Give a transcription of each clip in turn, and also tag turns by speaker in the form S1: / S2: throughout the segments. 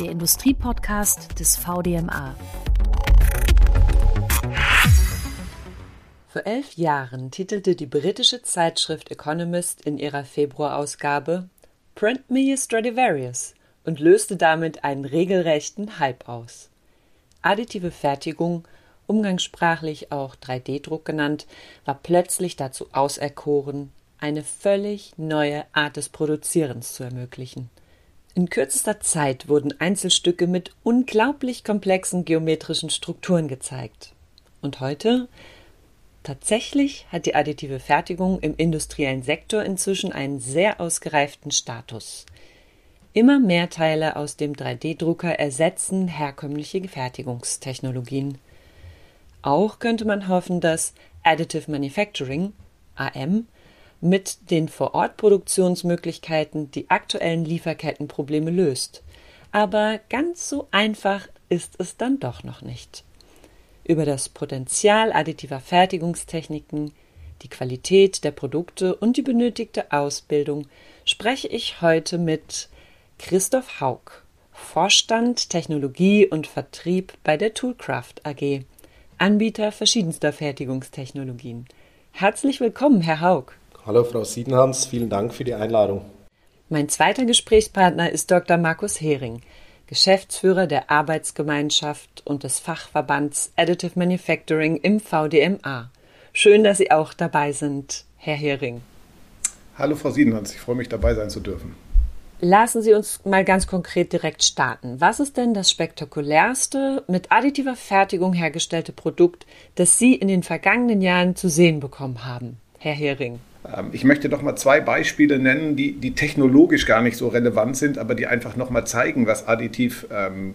S1: der Industriepodcast des VDMA.
S2: Vor elf Jahren titelte die britische Zeitschrift Economist in ihrer Februarausgabe Print me a Stradivarius und löste damit einen regelrechten Hype aus. Additive Fertigung, umgangssprachlich auch 3D-Druck genannt, war plötzlich dazu auserkoren, eine völlig neue Art des Produzierens zu ermöglichen. In kürzester Zeit wurden Einzelstücke mit unglaublich komplexen geometrischen Strukturen gezeigt. Und heute Tatsächlich hat die additive Fertigung im industriellen Sektor inzwischen einen sehr ausgereiften Status. Immer mehr Teile aus dem 3D-Drucker ersetzen herkömmliche Fertigungstechnologien. Auch könnte man hoffen, dass Additive Manufacturing AM mit den Vorortproduktionsmöglichkeiten die aktuellen Lieferkettenprobleme löst. Aber ganz so einfach ist es dann doch noch nicht über das Potenzial additiver Fertigungstechniken, die Qualität der Produkte und die benötigte Ausbildung spreche ich heute mit Christoph Haug, Vorstand Technologie und Vertrieb bei der Toolcraft AG, Anbieter verschiedenster Fertigungstechnologien. Herzlich willkommen, Herr Haug.
S3: Hallo, Frau Siedenhans, vielen Dank für die Einladung.
S2: Mein zweiter Gesprächspartner ist Dr. Markus Hering. Geschäftsführer der Arbeitsgemeinschaft und des Fachverbands Additive Manufacturing im VDMA. Schön, dass Sie auch dabei sind, Herr Hering.
S4: Hallo Frau Siedenhans, ich freue mich dabei sein zu dürfen.
S2: Lassen Sie uns mal ganz konkret direkt starten. Was ist denn das spektakulärste mit additiver Fertigung hergestellte Produkt, das Sie in den vergangenen Jahren zu sehen bekommen haben, Herr Hering?
S4: Ähm, ich möchte doch mal zwei Beispiele nennen, die, die technologisch gar nicht so relevant sind, aber die einfach noch mal zeigen, was additiv ähm,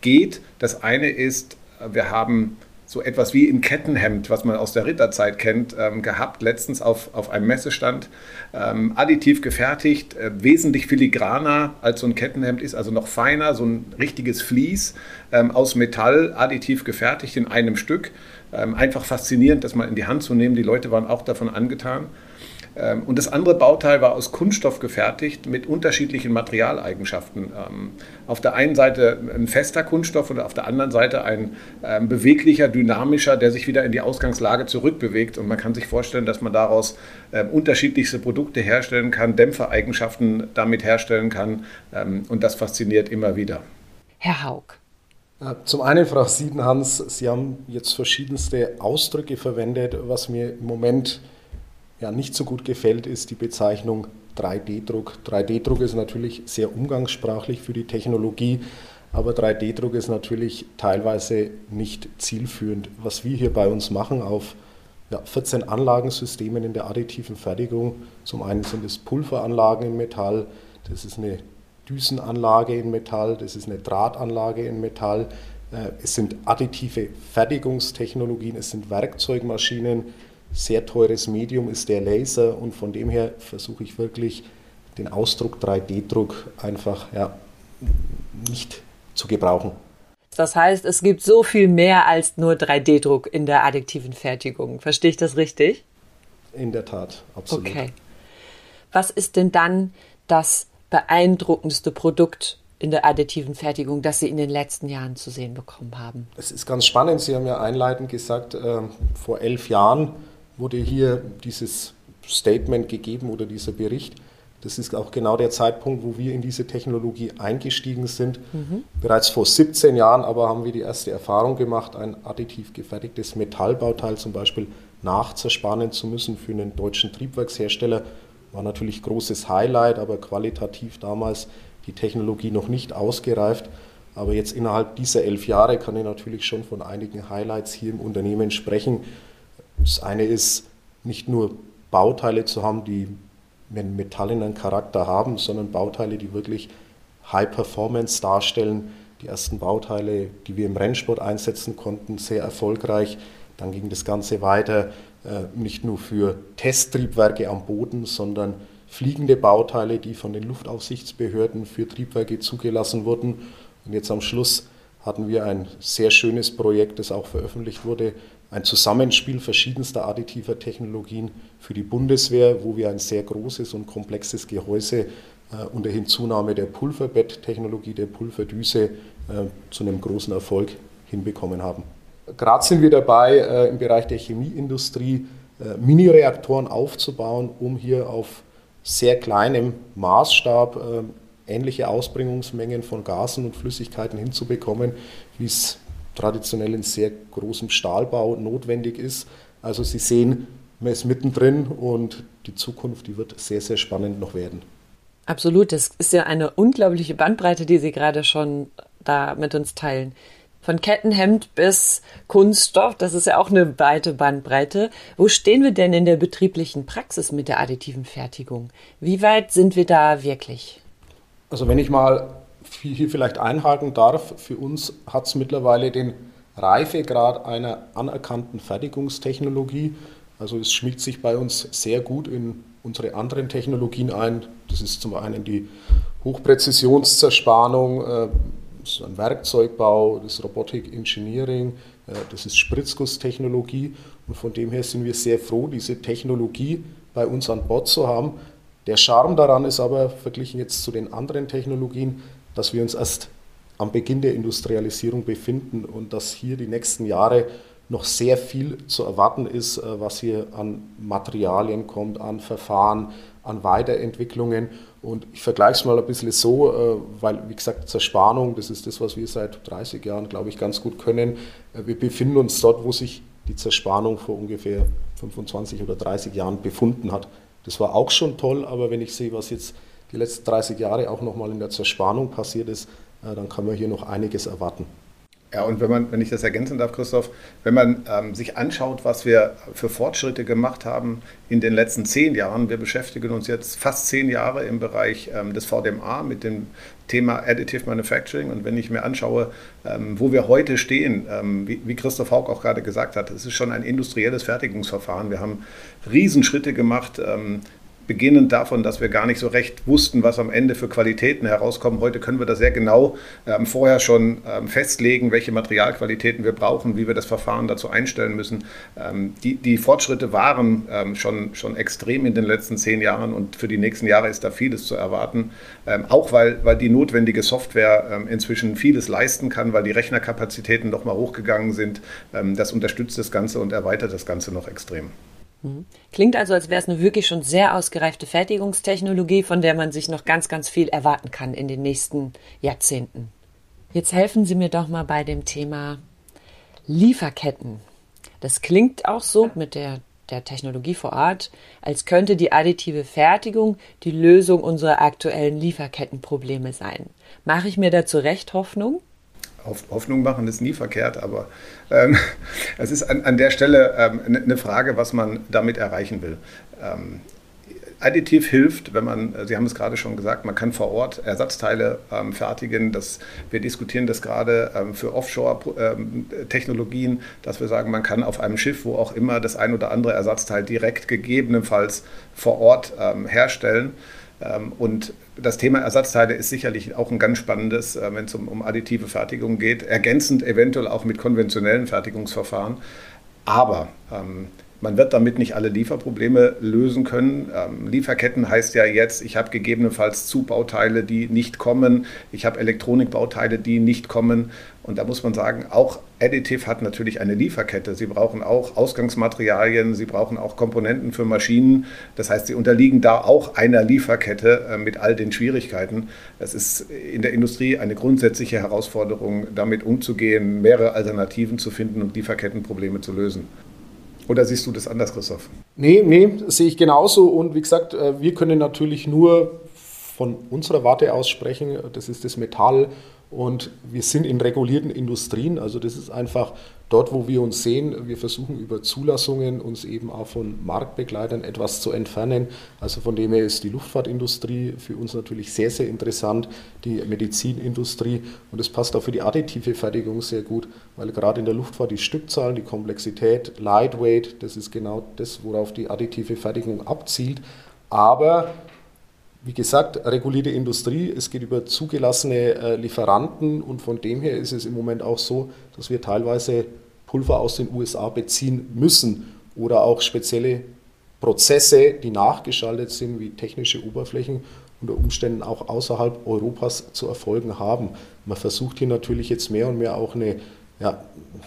S4: geht. Das eine ist, wir haben so etwas wie ein Kettenhemd, was man aus der Ritterzeit kennt, ähm, gehabt, letztens auf, auf einem Messestand. Ähm, additiv gefertigt, äh, wesentlich filigraner als so ein Kettenhemd ist, also noch feiner, so ein richtiges Vlies ähm, aus Metall, additiv gefertigt in einem Stück. Ähm, einfach faszinierend, das mal in die Hand zu nehmen. Die Leute waren auch davon angetan. Ähm, und das andere Bauteil war aus Kunststoff gefertigt mit unterschiedlichen Materialeigenschaften. Ähm, auf der einen Seite ein fester Kunststoff und auf der anderen Seite ein ähm, beweglicher, dynamischer, der sich wieder in die Ausgangslage zurückbewegt. Und man kann sich vorstellen, dass man daraus unterschiedlichste Produkte herstellen kann, Dämpfereigenschaften damit herstellen kann. Und das fasziniert immer wieder.
S2: Herr Haug.
S3: Äh, zum einen, Frau Siedenhans, Sie haben jetzt verschiedenste Ausdrücke verwendet, was mir im Moment ja nicht so gut gefällt, ist die Bezeichnung 3D-Druck. 3D-Druck ist natürlich sehr umgangssprachlich für die Technologie, aber 3D-Druck ist natürlich teilweise nicht zielführend. Was wir hier bei uns machen auf ja, 14 Anlagensystemen in der additiven Fertigung, zum einen sind es Pulveranlagen in Metall, das ist eine Düsenanlage in Metall, das ist eine Drahtanlage in Metall, äh, es sind additive Fertigungstechnologien, es sind Werkzeugmaschinen, sehr teures Medium ist der Laser und von dem her versuche ich wirklich den Ausdruck 3D-Druck einfach ja, nicht zu gebrauchen.
S2: Das heißt, es gibt so viel mehr als nur 3D-Druck in der additiven Fertigung. Verstehe ich das richtig?
S3: In der Tat, absolut.
S2: Okay. Was ist denn dann das beeindruckendste Produkt in der additiven Fertigung, das Sie in den letzten Jahren zu sehen bekommen haben?
S3: Es ist ganz spannend. Sie haben ja einleitend gesagt, äh, vor elf Jahren wurde hier dieses Statement gegeben oder dieser Bericht. Das ist auch genau der Zeitpunkt, wo wir in diese Technologie eingestiegen sind. Mhm. Bereits vor 17 Jahren aber haben wir die erste Erfahrung gemacht, ein additiv gefertigtes Metallbauteil zum Beispiel nachzerspannen zu müssen für einen deutschen Triebwerkshersteller. War natürlich großes Highlight, aber qualitativ damals die Technologie noch nicht ausgereift. Aber jetzt innerhalb dieser elf Jahre kann ich natürlich schon von einigen Highlights hier im Unternehmen sprechen. Das eine ist, nicht nur Bauteile zu haben, die einen metallenen Charakter haben, sondern Bauteile, die wirklich High Performance darstellen. Die ersten Bauteile, die wir im Rennsport einsetzen konnten, sehr erfolgreich. Dann ging das Ganze weiter, äh, nicht nur für Testtriebwerke am Boden, sondern fliegende Bauteile, die von den Luftaufsichtsbehörden für Triebwerke zugelassen wurden. Und jetzt am Schluss hatten wir ein sehr schönes Projekt, das auch veröffentlicht wurde, ein Zusammenspiel verschiedenster additiver Technologien für die Bundeswehr, wo wir ein sehr großes und komplexes Gehäuse und der Hinzunahme der Pulverbetttechnologie, der Pulverdüse zu einem großen Erfolg hinbekommen haben. Gerade sind wir dabei, im Bereich der Chemieindustrie Mini-Reaktoren aufzubauen, um hier auf sehr kleinem Maßstab ähnliche Ausbringungsmengen von Gasen und Flüssigkeiten hinzubekommen, wie es traditionell in sehr großem Stahlbau notwendig ist. Also Sie sehen, man ist mittendrin und die Zukunft, die wird sehr, sehr spannend noch werden.
S2: Absolut, das ist ja eine unglaubliche Bandbreite, die Sie gerade schon da mit uns teilen. Von Kettenhemd bis Kunststoff, das ist ja auch eine weite Bandbreite. Wo stehen wir denn in der betrieblichen Praxis mit der additiven Fertigung? Wie weit sind wir da wirklich?
S3: Also wenn ich mal hier vielleicht einhaken darf, für uns hat es mittlerweile den Reifegrad einer anerkannten Fertigungstechnologie. Also es schmiegt sich bei uns sehr gut in unsere anderen Technologien ein. Das ist zum einen die Hochpräzisionszerspannung, äh, das ist ein Werkzeugbau, das ist Robotic Engineering, äh, das ist Spritzgusstechnologie. Und von dem her sind wir sehr froh, diese Technologie bei uns an Bord zu haben. Der Charme daran ist aber, verglichen jetzt zu den anderen Technologien, dass wir uns erst am Beginn der Industrialisierung befinden und dass hier die nächsten Jahre noch sehr viel zu erwarten ist, äh, was hier an Materialien kommt, an Verfahren, an Weiterentwicklungen. Und ich vergleiche es mal ein bisschen so, äh, weil, wie gesagt, Zerspannung, das ist das, was wir seit 30 Jahren, glaube ich, ganz gut können. Äh, wir befinden uns dort, wo sich die Zerspannung vor ungefähr 25 oder 30 Jahren befunden hat. Das war auch schon toll, aber wenn ich sehe, was jetzt die letzten 30 Jahre auch nochmal in der Zerspannung passiert ist, äh, dann kann man hier noch einiges erwarten.
S4: Ja, und wenn man, wenn ich das ergänzen darf, Christoph, wenn man ähm, sich anschaut, was wir für Fortschritte gemacht haben in den letzten zehn Jahren, wir beschäftigen uns jetzt fast zehn Jahre im Bereich ähm, des VDMA mit dem Thema Additive Manufacturing. Und wenn ich mir anschaue, ähm, wo wir heute stehen, ähm, wie, wie, Christoph Haug auch gerade gesagt hat, es ist schon ein industrielles Fertigungsverfahren. Wir haben Riesenschritte gemacht ähm, beginnend davon, dass wir gar nicht so recht wussten, was am Ende für Qualitäten herauskommen. Heute können wir das sehr genau ähm, vorher schon ähm, festlegen, welche Materialqualitäten wir brauchen, wie wir das Verfahren dazu einstellen müssen. Ähm, die, die, Fortschritte waren ähm, schon, schon extrem in den letzten zehn Jahren und für die nächsten Jahre ist da vieles zu erwarten. Ähm, auch weil, weil die notwendige Software ähm, inzwischen vieles leisten kann, weil die Rechnerkapazitäten noch mal hochgegangen sind. das unterstützt das Ganze und erweitert das Ganze noch extrem.
S2: Mhm. Klingt also, als wäre es eine wirklich schon sehr ausgereifte Fertigungstechnologie, von der man sich noch ganz, ganz viel erwarten kann in den nächsten Jahrzehnten. Jetzt helfen Sie mir doch mal bei dem Thema Lieferketten. Das klingt auch so mit der, der Technologie vor Ort, als könnte die additive Fertigung die Lösung unserer aktuellen Lieferkettenprobleme sein. Mache ich mir dazu recht Hoffnung?
S4: Hoffnung machen ist nie verkehrt, aber ähm, es ist an, an der Stelle ähm, eine Frage, was man damit erreichen will. Ähm, Additiv hilft, wenn man, Sie haben es gerade schon gesagt, man kann vor Ort Ersatzteile ähm, fertigen. Das, wir diskutieren das gerade ähm, für Offshore-Technologien, ähm, dass wir sagen, man kann auf einem Schiff, wo auch immer, das ein oder andere Ersatzteil direkt gegebenenfalls vor Ort ähm, herstellen. Ähm, und das Thema Ersatzteile ist sicherlich auch ein ganz spannendes, äh, wenn es um, um additive Fertigung geht, ergänzend eventuell auch mit konventionellen Fertigungsverfahren. Aber ähm, man wird damit nicht alle Lieferprobleme lösen können. Ähm, Lieferketten heißt ja jetzt, ich habe gegebenenfalls Zubauteile, die nicht kommen. Ich habe Elektronikbauteile, die nicht kommen. Und da muss man sagen, auch Additive hat natürlich eine Lieferkette. Sie brauchen auch Ausgangsmaterialien, sie brauchen auch Komponenten für Maschinen. Das heißt, sie unterliegen da auch einer Lieferkette äh, mit all den Schwierigkeiten. Es ist in der Industrie eine grundsätzliche Herausforderung, damit umzugehen, mehrere Alternativen zu finden und Lieferkettenprobleme zu lösen. Oder siehst du das anders, Christoph?
S3: Nee, nee, sehe ich genauso. Und wie gesagt, äh, wir können natürlich nur von unserer Warte aus sprechen. Das ist das Metall und wir sind in regulierten Industrien, also das ist einfach dort, wo wir uns sehen. Wir versuchen über Zulassungen uns eben auch von Marktbegleitern etwas zu entfernen. Also von dem her ist die Luftfahrtindustrie für uns natürlich sehr, sehr interessant, die Medizinindustrie und es passt auch für die additive Fertigung sehr gut, weil gerade in der Luftfahrt die Stückzahlen, die Komplexität, Lightweight, das ist genau das, worauf die additive Fertigung abzielt. Aber wie gesagt, regulierte Industrie, es geht über zugelassene äh, Lieferanten und von dem her ist es im Moment auch so, dass wir teilweise Pulver aus den USA beziehen müssen oder auch spezielle Prozesse, die nachgeschaltet sind, wie technische Oberflächen. unter Umständen auch außerhalb Europas zu erfolgen haben. Man versucht hier natürlich jetzt mehr und mehr auch eine ja,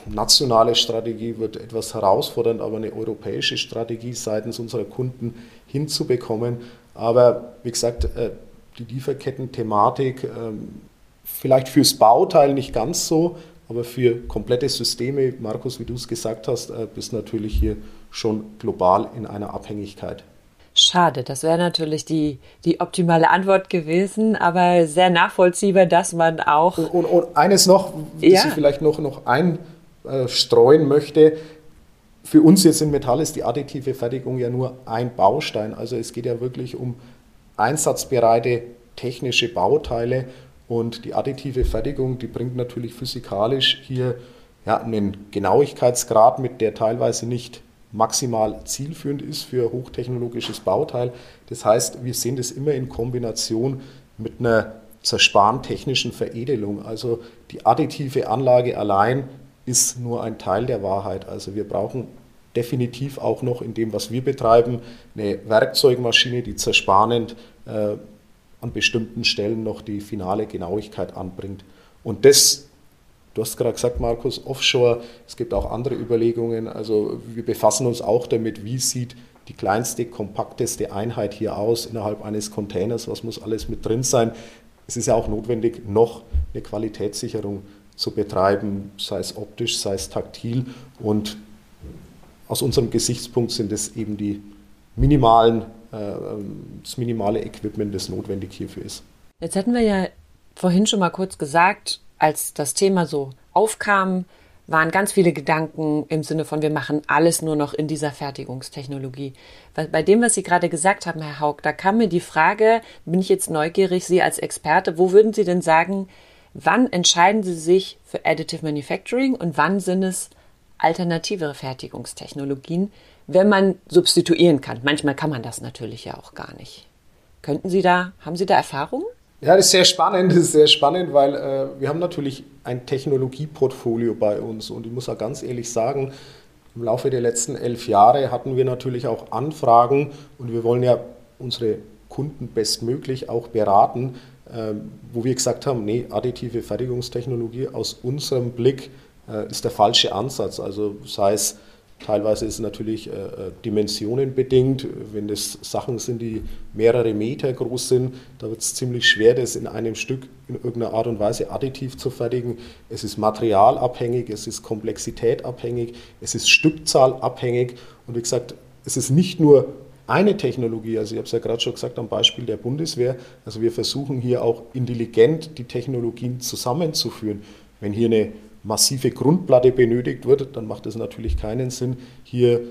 S3: nationale Strategie wird etwas herausfordernd, aber eine europäische Strategie seitens unserer Kunden hinzubekommen. Aber wie gesagt, äh, die Lieferketten-Thematik, ähm, vielleicht fürs Bauteil nicht ganz so, aber für komplette Systeme, Markus, wie du es gesagt hast, äh, bist natürlich hier schon global in einer Abhängigkeit.
S2: Schade, das wäre natürlich die, die optimale Antwort gewesen, aber sehr nachvollziehbar, dass man auch.
S3: Und, und, und eines noch, das ja. ich vielleicht noch, noch einstreuen möchte. Für uns jetzt in Metall ist die additive Fertigung ja nur ein Baustein. Also es geht ja wirklich um einsatzbereite technische Bauteile und die additive Fertigung, die bringt natürlich physikalisch hier ja, einen Genauigkeitsgrad mit, der teilweise nicht maximal zielführend ist für hochtechnologisches Bauteil. Das heißt, wir sehen das immer in Kombination mit einer zersparentechnischen Veredelung. Also die additive Anlage allein ist nur ein Teil der Wahrheit. Also wir brauchen definitiv auch noch in dem, was wir betreiben, eine Werkzeugmaschine, die zersparend äh, an bestimmten Stellen noch die finale Genauigkeit anbringt. Und das Du hast gerade gesagt, Markus, Offshore, es gibt auch andere Überlegungen. Also wir befassen uns auch damit, wie sieht die kleinste, kompakteste Einheit hier aus innerhalb eines Containers, was muss alles mit drin sein. Es ist ja auch notwendig, noch eine Qualitätssicherung zu betreiben, sei es optisch, sei es taktil. Und aus unserem Gesichtspunkt sind es eben die minimalen, äh, das minimale Equipment, das notwendig hierfür ist.
S2: Jetzt hatten wir ja vorhin schon mal kurz gesagt, als das Thema so aufkam, waren ganz viele Gedanken im Sinne von, wir machen alles nur noch in dieser Fertigungstechnologie. Bei dem, was Sie gerade gesagt haben, Herr Haug, da kam mir die Frage, bin ich jetzt neugierig, Sie als Experte, wo würden Sie denn sagen, wann entscheiden Sie sich für Additive Manufacturing und wann sind es alternative Fertigungstechnologien, wenn man substituieren kann? Manchmal kann man das natürlich ja auch gar nicht. Könnten Sie da, haben Sie da Erfahrungen?
S3: Ja, das ist sehr spannend, das ist sehr spannend, weil äh, wir haben natürlich ein Technologieportfolio bei uns und ich muss auch ganz ehrlich sagen, im Laufe der letzten elf Jahre hatten wir natürlich auch Anfragen und wir wollen ja unsere Kunden bestmöglich auch beraten, äh, wo wir gesagt haben, nee, additive Fertigungstechnologie aus unserem Blick ist der falsche Ansatz. Also sei es Teilweise ist es natürlich äh, äh, dimensionenbedingt. Wenn das Sachen sind, die mehrere Meter groß sind, da wird es ziemlich schwer, das in einem Stück in irgendeiner Art und Weise additiv zu fertigen. Es ist materialabhängig, es ist komplexitätabhängig, es ist stückzahlabhängig. Und wie gesagt, es ist nicht nur eine Technologie, also ich habe es ja gerade schon gesagt am Beispiel der Bundeswehr, also wir versuchen hier auch intelligent die Technologien zusammenzuführen. Wenn hier eine massive Grundplatte benötigt wird, dann macht es natürlich keinen Sinn, hier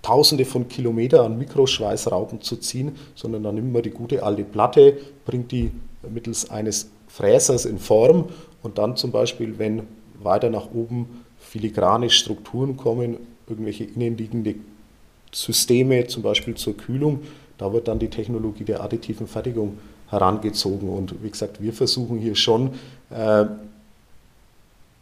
S3: Tausende von Kilometern an Mikroschweißraupen zu ziehen, sondern dann nimmt man die gute alte Platte, bringt die mittels eines Fräsers in Form und dann zum Beispiel, wenn weiter nach oben filigrane Strukturen kommen, irgendwelche innenliegende Systeme, zum Beispiel zur Kühlung, da wird dann die Technologie der additiven Fertigung herangezogen. Und wie gesagt, wir versuchen hier schon äh,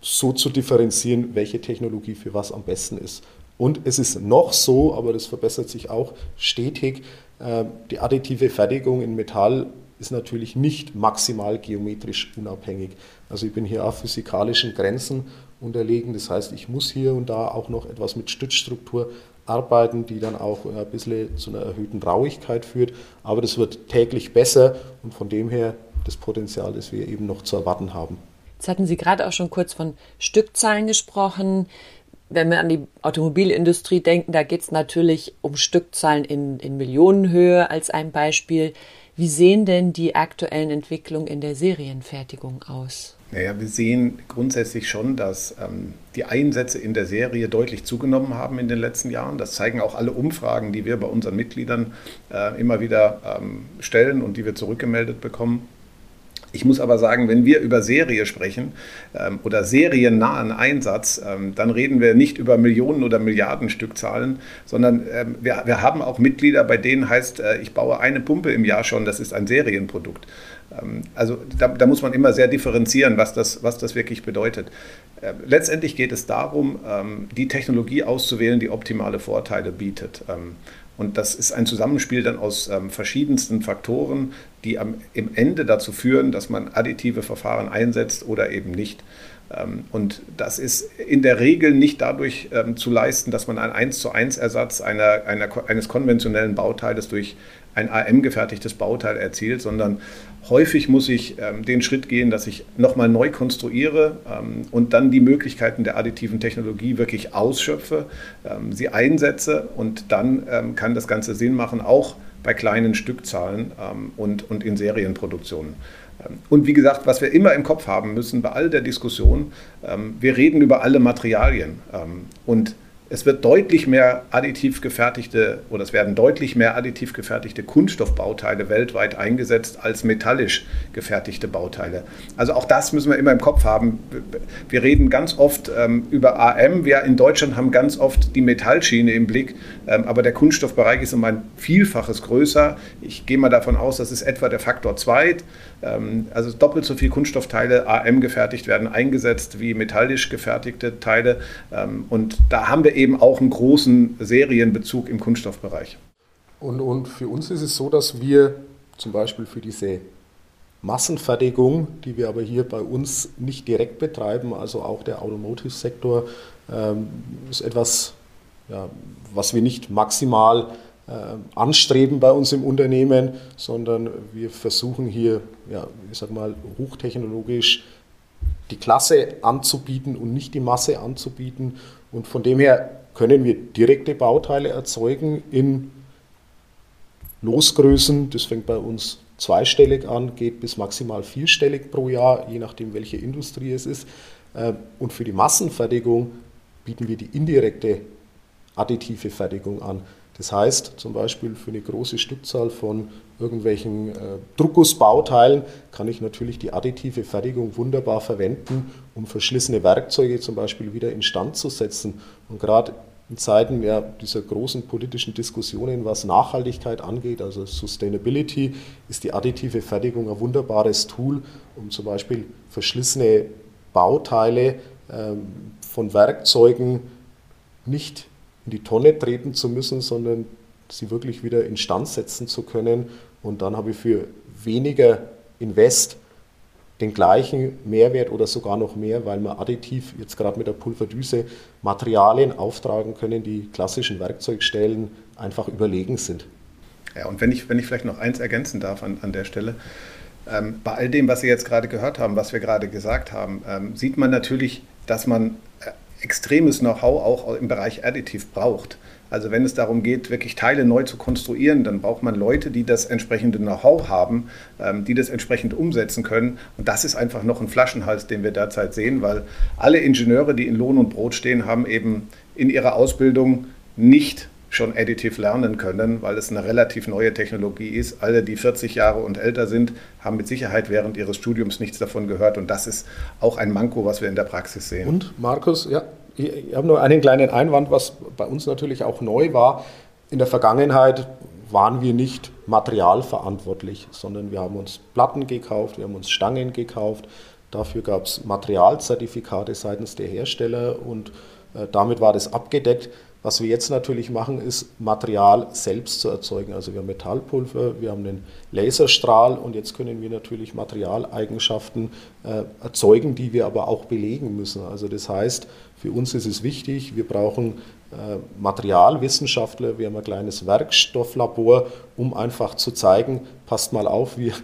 S3: so zu differenzieren, welche Technologie für was am besten ist. Und es ist noch so, aber das verbessert sich auch stetig, äh, die additive Fertigung in Metall ist natürlich nicht maximal geometrisch unabhängig. Also ich bin hier auf physikalischen Grenzen unterlegen. Das heißt, ich muss hier und da auch noch etwas mit Stützstruktur arbeiten, die dann auch ein bisschen zu einer erhöhten Rauigkeit führt. Aber das wird täglich besser und von dem her das Potenzial, das wir eben noch zu erwarten haben.
S2: Jetzt hatten Sie gerade auch schon kurz von Stückzahlen gesprochen. Wenn wir an die Automobilindustrie denken, da geht es natürlich um Stückzahlen in, in Millionenhöhe als ein Beispiel. Wie sehen denn die aktuellen Entwicklungen in der Serienfertigung aus?
S4: Naja, wir sehen grundsätzlich schon, dass ähm, die Einsätze in der Serie deutlich zugenommen haben in den letzten Jahren. Das zeigen auch alle Umfragen, die wir bei unseren Mitgliedern äh, immer wieder ähm, stellen und die wir zurückgemeldet bekommen. Ich muss aber sagen, wenn wir über Serie sprechen ähm, oder seriennahen Einsatz, ähm, dann reden wir nicht über Millionen oder Milliarden Stückzahlen, sondern ähm, wir, wir haben auch Mitglieder, bei denen heißt, äh, ich baue eine Pumpe im Jahr schon, das ist ein Serienprodukt. Ähm, also da, da, muss man immer sehr differenzieren, was das, was das wirklich bedeutet. Äh, letztendlich geht es darum, ähm, die Technologie auszuwählen, die optimale Vorteile bietet. Und das ist ein Zusammenspiel dann aus ähm, verschiedensten Faktoren, die am, im Ende dazu führen, dass man additive Verfahren einsetzt oder eben nicht. Ähm, und das ist in der Regel nicht dadurch ähm, zu leisten, dass man einen 1 zu 1 Ersatz einer, einer, eines konventionellen Bauteiles durch ein AM-gefertigtes Bauteil erzielt, sondern häufig muss ich ähm, den Schritt gehen, dass ich nochmal neu konstruiere ähm, und dann die Möglichkeiten der additiven Technologie wirklich ausschöpfe, ähm, sie einsetze und dann ähm, kann das Ganze Sinn machen, auch bei kleinen Stückzahlen ähm, und, und in Serienproduktionen. Ähm, und wie gesagt, was wir immer im Kopf haben müssen bei all der Diskussion, wir reden über alle Materialien und es wird deutlich mehr additiv gefertigte oder es werden deutlich mehr additiv gefertigte Kunststoffbauteile weltweit eingesetzt als metallisch gefertigte Bauteile. Also auch das müssen wir immer im Kopf haben. Wir reden ganz oft ähm, über AM. Wir in Deutschland haben ganz oft die Metallschiene im Blick, ähm, aber der Kunststoffbereich ist um ein Vielfaches größer. Ich gehe mal davon aus, das ist etwa der Faktor 2. Ähm, also doppelt so viel Kunststoffteile AM gefertigt werden eingesetzt wie metallisch gefertigte Teile. Ähm, und da haben wir eben auch einen großen Serienbezug im Kunststoffbereich.
S3: Und, und für uns ist es so, dass wir zum Beispiel für diese Massenfertigung, die wir aber hier bei uns nicht direkt betreiben, also auch der Automotive-Sektor, ähm, ist etwas, ja, was wir nicht maximal anstreben bei uns im Unternehmen, sondern wir versuchen hier, ja, ich sag mal, hochtechnologisch die Klasse anzubieten und nicht die Masse anzubieten. Und von dem her können wir direkte Bauteile erzeugen in Losgrößen. Das fängt bei uns zweistellig an, geht bis maximal vierstellig pro Jahr, je nachdem, welche Industrie es ist. Äh, und für die Massenfertigung bieten wir die indirekte additive Fertigung an. Das heißt zum Beispiel für eine große Stückzahl von irgendwelchen äh, Druckgussbauteilen kann ich natürlich die additive Fertigung wunderbar verwenden, um verschlissene Werkzeuge zum Beispiel wieder instand zu setzen. Und gerade in Zeiten ja, dieser großen politischen Diskussionen, was Nachhaltigkeit angeht, also Sustainability, ist die additive Fertigung ein wunderbares Tool, um zum Beispiel verschlissene Bauteile ähm, von Werkzeugen nicht in die Tonne treten zu müssen, sondern sie wirklich wieder instand setzen zu können. Und dann habe ich für weniger Invest den gleichen Mehrwert oder sogar noch mehr, weil wir additiv jetzt gerade mit der Pulverdüse Materialien auftragen können, die klassischen Werkzeugstellen einfach überlegen sind.
S4: Ja, und wenn ich, wenn ich vielleicht noch eins ergänzen darf an, an der Stelle, ähm, bei all dem, was Sie jetzt gerade gehört haben, was wir gerade gesagt haben, ähm, sieht man natürlich, dass man extremes Know-how auch im Bereich Additiv braucht. Also wenn es darum geht, wirklich Teile neu zu konstruieren, dann braucht man Leute, die das entsprechende Know-how haben, ähm, die das entsprechend umsetzen können. Und das ist einfach noch ein Flaschenhals, den wir derzeit sehen, weil alle Ingenieure, die in Lohn und Brot stehen, haben eben in ihrer Ausbildung nicht schon additiv lernen können, weil es eine relativ neue Technologie ist. Alle, die 40 Jahre und älter sind, haben mit Sicherheit während ihres Studiums nichts davon gehört. Und das ist auch ein Manko, was wir in der Praxis sehen.
S3: Und Markus, ja, ich habe nur einen kleinen Einwand, was bei uns natürlich auch neu war. In der Vergangenheit waren wir nicht materialverantwortlich, sondern wir haben uns Platten gekauft, wir haben uns Stangen gekauft. Dafür gab es Materialzertifikate seitens der Hersteller und äh, damit war das abgedeckt. Was wir jetzt natürlich machen, ist Material selbst zu erzeugen. Also wir haben Metallpulver, wir haben einen Laserstrahl und jetzt können wir natürlich Materialeigenschaften äh, erzeugen, die wir aber auch belegen müssen. Also das heißt, für uns ist es wichtig, wir brauchen äh, Materialwissenschaftler, wir haben ein kleines Werkstofflabor, um einfach zu zeigen, passt mal auf, wir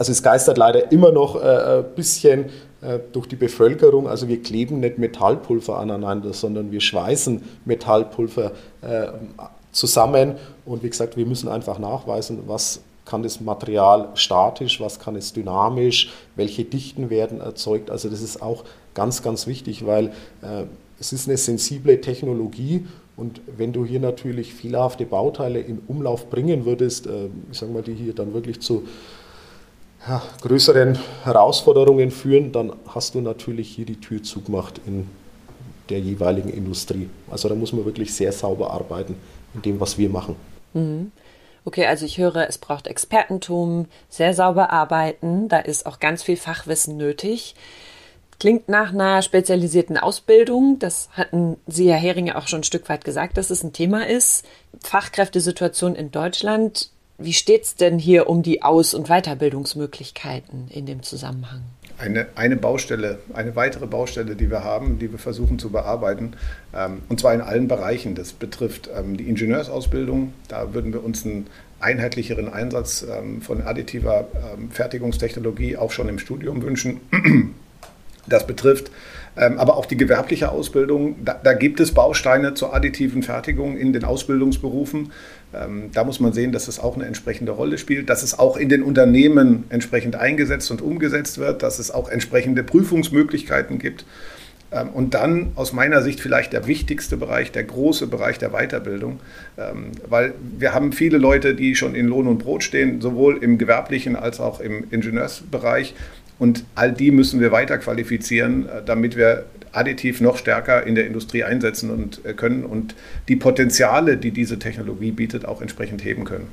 S3: also es geistert leider immer noch äh, ein bisschen äh, durch die Bevölkerung. Also wir kleben nicht Metallpulver aneinander, sondern wir schweißen Metallpulver äh, zusammen. Und wie gesagt, wir müssen einfach nachweisen, was kann das Material statisch, was kann es dynamisch, welche Dichten werden erzeugt. Also das ist auch ganz, ganz wichtig, weil äh, es ist eine sensible Technologie und wenn du hier natürlich fehlerhafte Bauteile in Umlauf bringen würdest, äh, ich sage mal, die hier dann wirklich zu ja, größeren Herausforderungen führen, dann hast du natürlich hier die Tür zugemacht in der jeweiligen Industrie. Also da muss man wirklich sehr sauber arbeiten in dem, was wir machen.
S2: Mhm. Okay, also ich höre, es braucht Expertentum, sehr sauber arbeiten, da ist auch ganz viel Fachwissen nötig. Klingt nach einer spezialisierten Ausbildung. Das hatten Sie, Herr Hering, auch schon ein Stück weit gesagt, dass es ein Thema ist. Fachkräftesituation in Deutschland. Wie steht es denn hier um die Aus- und Weiterbildungsmöglichkeiten in dem Zusammenhang?
S4: Eine, eine Baustelle, eine weitere Baustelle, die wir haben, die wir versuchen zu bearbeiten, ähm, und zwar in allen Bereichen. Das betrifft ähm, die Ingenieursausbildung. Da würden wir uns einen einheitlicheren Einsatz ähm, von additiver ähm, Fertigungstechnologie auch schon im Studium wünschen. Das betrifft ähm, aber auch die gewerbliche Ausbildung. Da, da, gibt es Bausteine zur additiven Fertigung in den Ausbildungsberufen. Ähm, da muss man sehen, dass es auch eine entsprechende Rolle spielt, dass es auch in den Unternehmen entsprechend eingesetzt und umgesetzt wird, dass es auch entsprechende Prüfungsmöglichkeiten gibt. Ähm, und dann aus meiner Sicht vielleicht der wichtigste Bereich, der große Bereich der Weiterbildung, weil wir haben viele Leute, die schon in Lohn und Brot stehen, sowohl im gewerblichen als auch im Ingenieursbereich. Und all die müssen wir weiter qualifizieren, äh, damit wir additiv noch stärker in der Industrie einsetzen und äh, können und die Potenziale, die diese Technologie bietet, auch entsprechend heben können.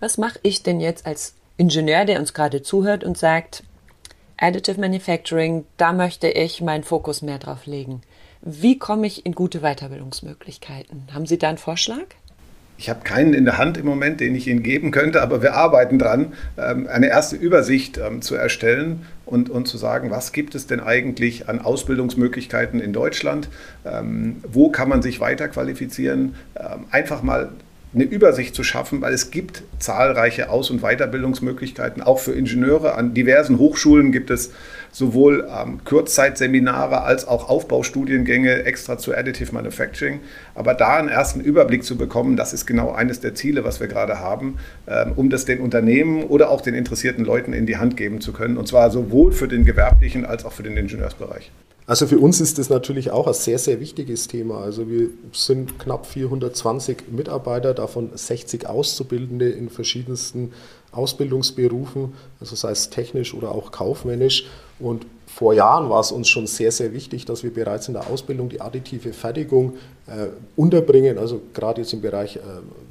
S2: Was mache ich denn jetzt als Ingenieur, der uns gerade zuhört und sagt, Additive Manufacturing, da möchte ich meinen Fokus mehr drauf legen. Wie komme ich in gute Weiterbildungsmöglichkeiten? Haben Sie da einen Vorschlag?
S4: Ich habe keinen in der Hand im Moment, den ich Ihnen geben könnte, aber wir arbeiten dran, ähm, eine erste Übersicht ähm, zu erstellen und, und zu sagen, was gibt es denn eigentlich an Ausbildungsmöglichkeiten in Deutschland? Ähm, wo kann man sich weiter qualifizieren? Einfach mal eine Übersicht zu schaffen, weil es gibt zahlreiche Aus- und Weiterbildungsmöglichkeiten, auch für Ingenieure. An diversen Hochschulen gibt es sowohl ähm, Kurzzeitseminare als auch Aufbaustudiengänge extra zu Additive Manufacturing. Aber da einen ersten Überblick zu bekommen, das ist genau eines der Ziele, was wir gerade haben, ähm, um das den Unternehmen oder auch den interessierten Leuten in die Hand geben zu können. Und zwar sowohl für den gewerblichen als auch für den Ingenieursbereich.
S3: Also für uns ist das natürlich auch ein sehr, sehr wichtiges Thema. Also wir sind knapp 420 Mitarbeiter, davon 60 Auszubildende in verschiedensten Ausbildungsberufen, also sei es technisch oder auch kaufmännisch. Und vor Jahren war es uns schon sehr, sehr wichtig, dass wir bereits in der Ausbildung die additive Fertigung äh, unterbringen, also gerade jetzt im Bereich äh,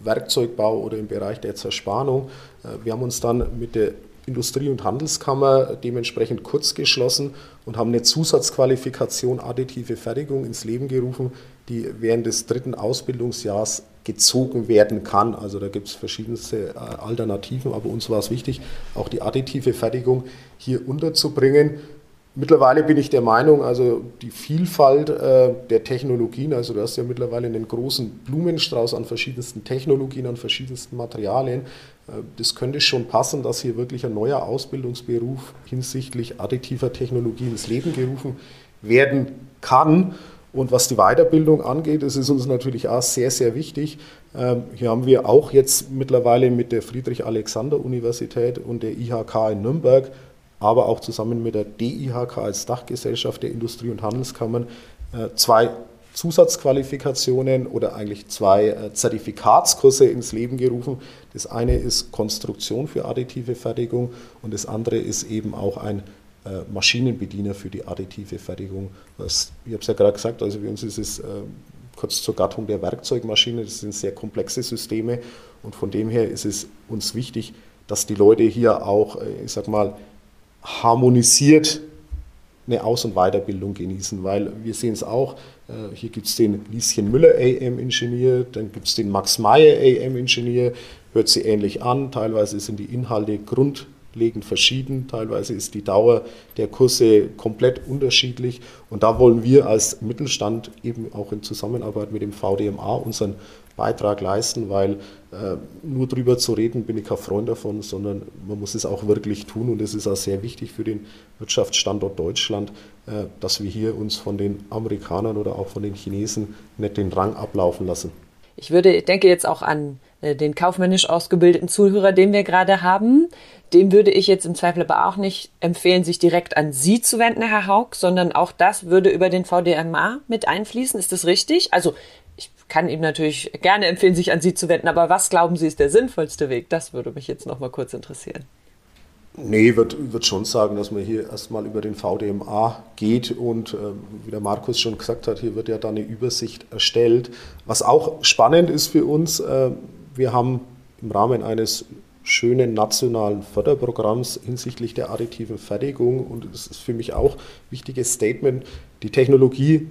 S3: Werkzeugbau oder im Bereich der Zerspannung. Äh, wir haben uns dann mit der Industrie- und Handelskammer dementsprechend kurz geschlossen und haben eine Zusatzqualifikation additive Fertigung ins Leben gerufen, die während des dritten Ausbildungsjahres gezogen werden kann. Also da gibt es verschiedenste äh, Alternativen, aber uns war es wichtig, auch die additive Fertigung hier unterzubringen. Mittlerweile bin ich der Meinung, also die Vielfalt äh, der Technologien, also du hast ja mittlerweile einen großen Blumenstrauß an verschiedensten Technologien, an verschiedensten Materialien. Äh, das könnte schon passen, dass hier wirklich ein neuer Ausbildungsberuf hinsichtlich additiver Technologie ins Leben gerufen werden kann. Und was die Weiterbildung angeht, das ist uns natürlich auch sehr, sehr wichtig. Ähm, hier haben wir auch jetzt mittlerweile mit der Friedrich-Alexander-Universität und der IHK in Nürnberg aber auch zusammen mit der DIHK als Dachgesellschaft der Industrie- und Handelskammern äh, zwei Zusatzqualifikationen oder eigentlich zwei äh, Zertifikatskurse ins Leben gerufen. Das eine ist Konstruktion für additive Fertigung und das andere ist eben auch ein äh, Maschinenbediener für die additive Fertigung. ich habe es ja gerade gesagt, also für uns ist es kurz zur Gattung der Werkzeugmaschine, das sind sehr komplexe Systeme und von dem her ist es uns wichtig, dass die Leute hier auch, ich sag mal, harmonisiert eine Aus- und Weiterbildung genießen, weil wir sehen es auch, äh, hier gibt es den Lieschen Müller AM-Ingenieur, dann gibt es den Max Meyer AM-Ingenieur, hört sie ähnlich an, teilweise sind die Inhalte grundlegend verschieden, teilweise ist die Dauer der Kurse komplett unterschiedlich und da wollen wir als Mittelstand eben auch in Zusammenarbeit mit dem VDMA unseren Beitrag leisten, weil äh, nur drüber zu reden, bin ich kein Freund davon, sondern man muss es auch wirklich tun und es ist auch sehr wichtig für den Wirtschaftsstandort Deutschland, äh, dass wir hier uns von den Amerikanern oder auch von den Chinesen nicht den Rang ablaufen lassen.
S2: Ich würde, denke jetzt auch an äh, den kaufmännisch ausgebildeten Zuhörer, den wir gerade haben. Dem würde ich jetzt im Zweifel aber auch nicht empfehlen, sich direkt an Sie zu wenden, Herr Haug, sondern auch das würde über den VDMA mit einfließen. Ist das richtig? Also kann ihm natürlich gerne empfehlen, sich an Sie zu wenden, aber was glauben Sie ist der sinnvollste Weg? Das würde mich jetzt noch mal kurz interessieren.
S3: Nee, ich würde würd schon sagen, dass man hier erstmal über den VDMA geht und äh, wie der Markus schon gesagt hat, hier wird ja dann eine Übersicht erstellt. Was auch spannend ist für uns, äh, wir haben im Rahmen eines schönen nationalen Förderprogramms hinsichtlich der additiven Fertigung. Und es ist für mich auch ein wichtiges Statement. Die Technologie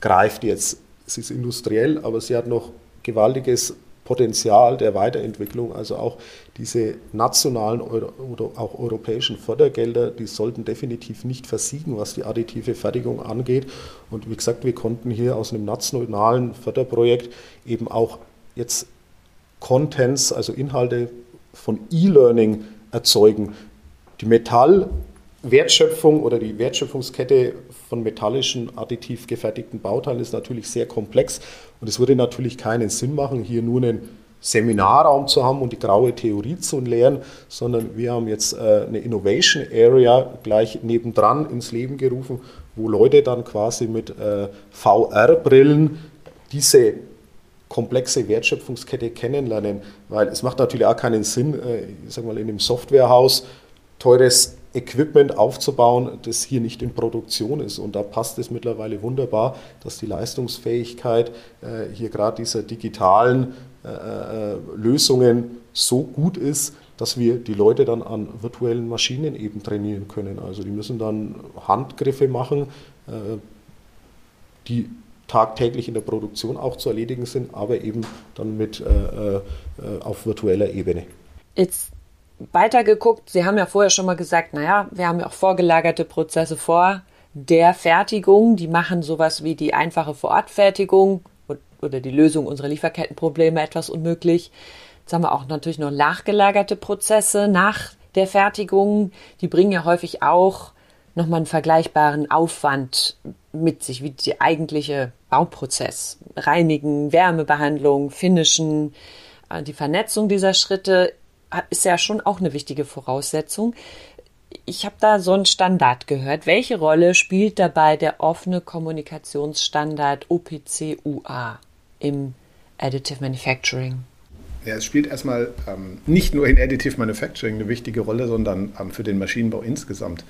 S3: greift jetzt. Es ist industriell, aber sie hat noch gewaltiges Potenzial der Weiterentwicklung. Also auch diese nationalen oder auch europäischen Fördergelder, die sollten definitiv nicht versiegen, was die additive Fertigung angeht. Und wie gesagt, wir konnten hier aus einem nationalen Förderprojekt eben auch jetzt Contents, also Inhalte von E-Learning erzeugen. Die Metallwertschöpfung oder die Wertschöpfungskette von metallischen additiv gefertigten Bauteilen ist natürlich sehr komplex. Und es würde natürlich keinen Sinn machen, hier nur einen Seminarraum zu haben und die graue Theorie zu lehren, sondern wir haben jetzt äh, eine Innovation Area gleich nebendran ins Leben gerufen, wo Leute dann quasi mit äh, VR-Brillen diese komplexe Wertschöpfungskette kennenlernen, weil es macht natürlich auch keinen Sinn, äh, ich sag mal, in einem Softwarehaus teures Equipment aufzubauen, das hier nicht in Produktion ist. Und da passt es mittlerweile wunderbar, dass die Leistungsfähigkeit äh, hier gerade dieser digitalen äh, Lösungen so gut ist, dass wir die Leute dann an virtuellen Maschinen eben trainieren können. Also die müssen dann Handgriffe machen, die tagtäglich in der Produktion auch zu erledigen sind, aber eben dann mit äh, äh, auf virtueller Ebene.
S2: Jetzt weitergeguckt, Sie haben ja vorher schon mal gesagt, naja, wir haben ja auch vorgelagerte Prozesse vor der Fertigung, die machen sowas wie die einfache Vorortfertigung oder die Lösung unserer Lieferkettenprobleme etwas unmöglich. Jetzt haben wir auch natürlich noch nachgelagerte Prozesse nach der Fertigung. Die bringen ja häufig auch nochmal einen vergleichbaren Aufwand mit sich, wie der eigentliche Bauprozess. Reinigen, Wärmebehandlung, Finishen, äh, die Vernetzung dieser Schritte ist ja schon auch eine wichtige Voraussetzung. Ich habe da so einen Standard gehört. Welche Rolle spielt dabei der offene Kommunikationsstandard OPC-UA im Additive Manufacturing?
S4: Ja, es spielt erstmal ähm, nicht nur in Additive Manufacturing eine wichtige Rolle, sondern ähm, für den Maschinenbau insgesamt.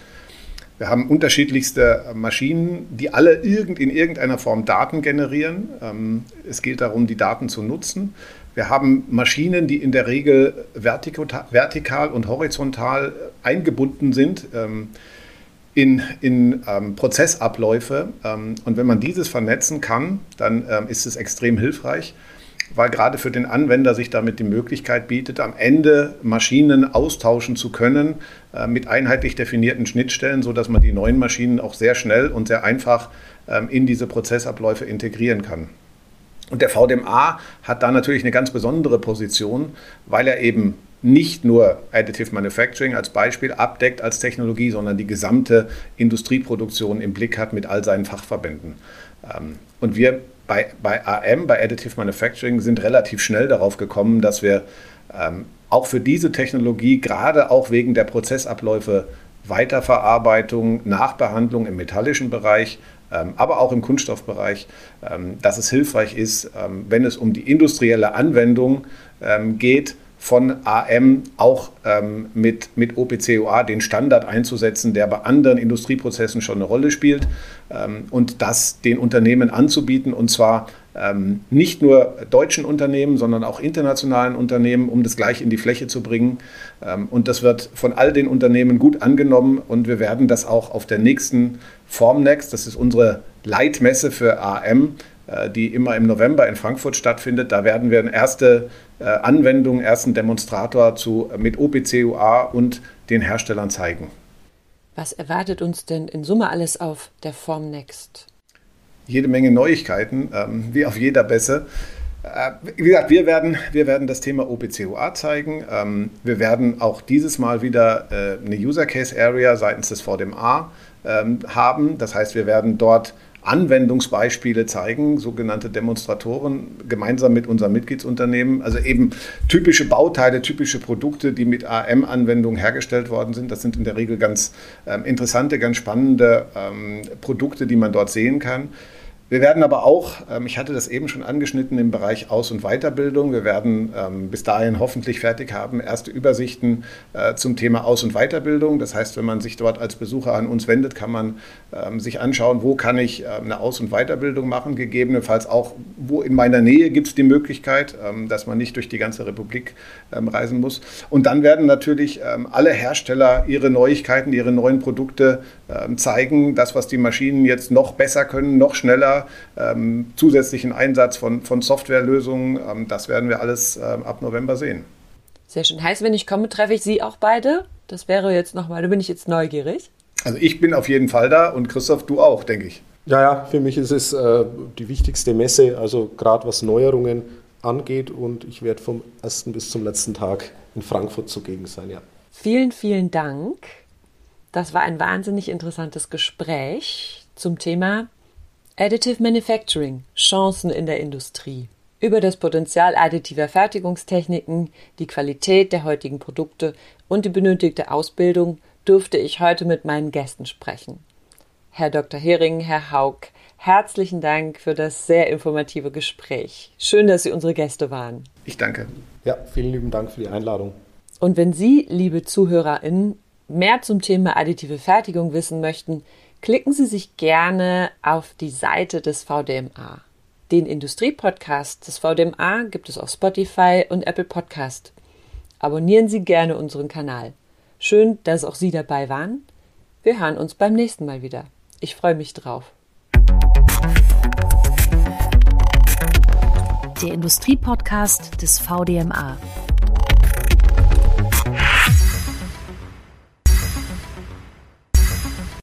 S4: Wir haben unterschiedlichste Maschinen, die alle irgend, in irgendeiner Form Daten generieren. Ähm, es geht darum, die Daten zu nutzen. Wir haben Maschinen, die in der Regel vertikal und horizontal eingebunden sind ähm, in, in ähm, Prozessabläufe. Und wenn man dieses vernetzen kann, dann ist es extrem hilfreich weil gerade für den Anwender sich damit die Möglichkeit bietet, am Ende Maschinen austauschen zu können äh, mit einheitlich definierten Schnittstellen, sodass man die neuen Maschinen auch sehr schnell und sehr einfach ähm, in diese Prozessabläufe integrieren kann. Und der VDMA hat da natürlich eine ganz besondere Position, weil er eben nicht nur Additive Manufacturing als Beispiel abdeckt als Technologie, sondern die gesamte Industrieproduktion im Blick hat mit all seinen Fachverbänden. Ähm, und wir bei, bei AM, bei Additive Manufacturing, sind relativ schnell darauf gekommen, dass wir ähm, auch für diese Technologie, gerade auch wegen der Prozessabläufe, Weiterverarbeitung, Nachbehandlung im metallischen Bereich, aber auch im Kunststoffbereich, ähm, dass es hilfreich ist, ähm, wenn es um die industrielle Anwendung ähm, geht, von AM auch ähm, mit, mit OPCOA den Standard einzusetzen, der bei anderen Industrieprozessen schon eine Rolle spielt ähm, und das den Unternehmen anzubieten und zwar ähm, nicht nur deutschen Unternehmen, sondern auch internationalen Unternehmen, um das gleich in die Fläche zu bringen. Ähm, und das wird von all den Unternehmen gut angenommen und wir werden das auch auf der nächsten Formnext, das ist unsere Leitmesse für AM, die immer im November in Frankfurt stattfindet. Da werden wir eine erste äh, Anwendung, ersten Demonstrator zu, mit OPCUA und den Herstellern zeigen.
S2: Was erwartet uns denn in Summe alles auf der Form Next?
S4: Jede Menge Neuigkeiten, ähm, wie auf jeder Bässe. Äh, wie gesagt, wir werden, wir werden das Thema OPCUA zeigen. Ähm, wir werden auch dieses Mal wieder äh, eine User Case Area seitens des VDMA ähm, haben. Das heißt, wir werden dort Anwendungsbeispiele zeigen, sogenannte Demonstratoren, gemeinsam mit unserem Mitgliedsunternehmen. Also eben typische Bauteile, typische Produkte, die mit AM-Anwendungen hergestellt worden sind. Das sind in der Regel ganz ähm, interessante, ganz spannende ähm, Produkte, die man dort sehen kann. Wir werden aber auch, ähm, ich hatte das eben schon angeschnitten, im Bereich Aus- und Weiterbildung, wir werden ähm, bis dahin hoffentlich fertig haben, erste Übersichten äh, zum Thema Aus- und Weiterbildung. Das heißt, wenn man sich dort als Besucher an uns wendet, kann man ähm, sich anschauen, wo kann ich eine Aus- und Weiterbildung machen, gegebenenfalls auch, wo in meiner Nähe gibt es die Möglichkeit, dass man nicht durch die ganze Republik reisen muss. Und dann werden natürlich alle Hersteller ihre Neuigkeiten, ihre neuen Produkte zeigen, das, was die Maschinen jetzt noch besser können, noch schneller ähm, zusätzlichen Einsatz von, von Softwarelösungen. Ähm, das werden wir alles ähm, ab November sehen.
S2: Sehr schön. Heißt, wenn ich komme, treffe ich Sie auch beide? Das wäre jetzt nochmal, da bin ich jetzt neugierig.
S4: Also ich bin auf jeden Fall da und Christoph, du auch, denke ich.
S3: Ja, ja, für mich ist es äh, die wichtigste Messe, also gerade was Neuerungen angeht und ich werde vom ersten bis zum letzten Tag in Frankfurt zugegen sein, ja.
S2: Vielen, vielen Dank. Das war ein wahnsinnig interessantes Gespräch zum Thema Additive Manufacturing Chancen in der Industrie. Über das Potenzial additiver Fertigungstechniken, die Qualität der heutigen Produkte und die benötigte Ausbildung durfte ich heute mit meinen Gästen sprechen. Herr Dr. Hering, Herr Haug, herzlichen Dank für das sehr informative Gespräch. Schön, dass Sie unsere Gäste waren.
S4: Ich danke.
S3: Ja, vielen lieben Dank für die Einladung.
S2: Und wenn Sie, liebe ZuhörerInnen, mehr zum Thema additive Fertigung wissen möchten, klicken Sie sich gerne auf die Seite des VDMA. Den Industriepodcast des VDMA gibt es auf Spotify und Apple Podcast. Abonnieren Sie gerne unseren Kanal. Schön, dass auch Sie dabei waren. Wir hören uns beim nächsten Mal wieder. Ich freue mich drauf.
S1: Der Industriepodcast des VDMA.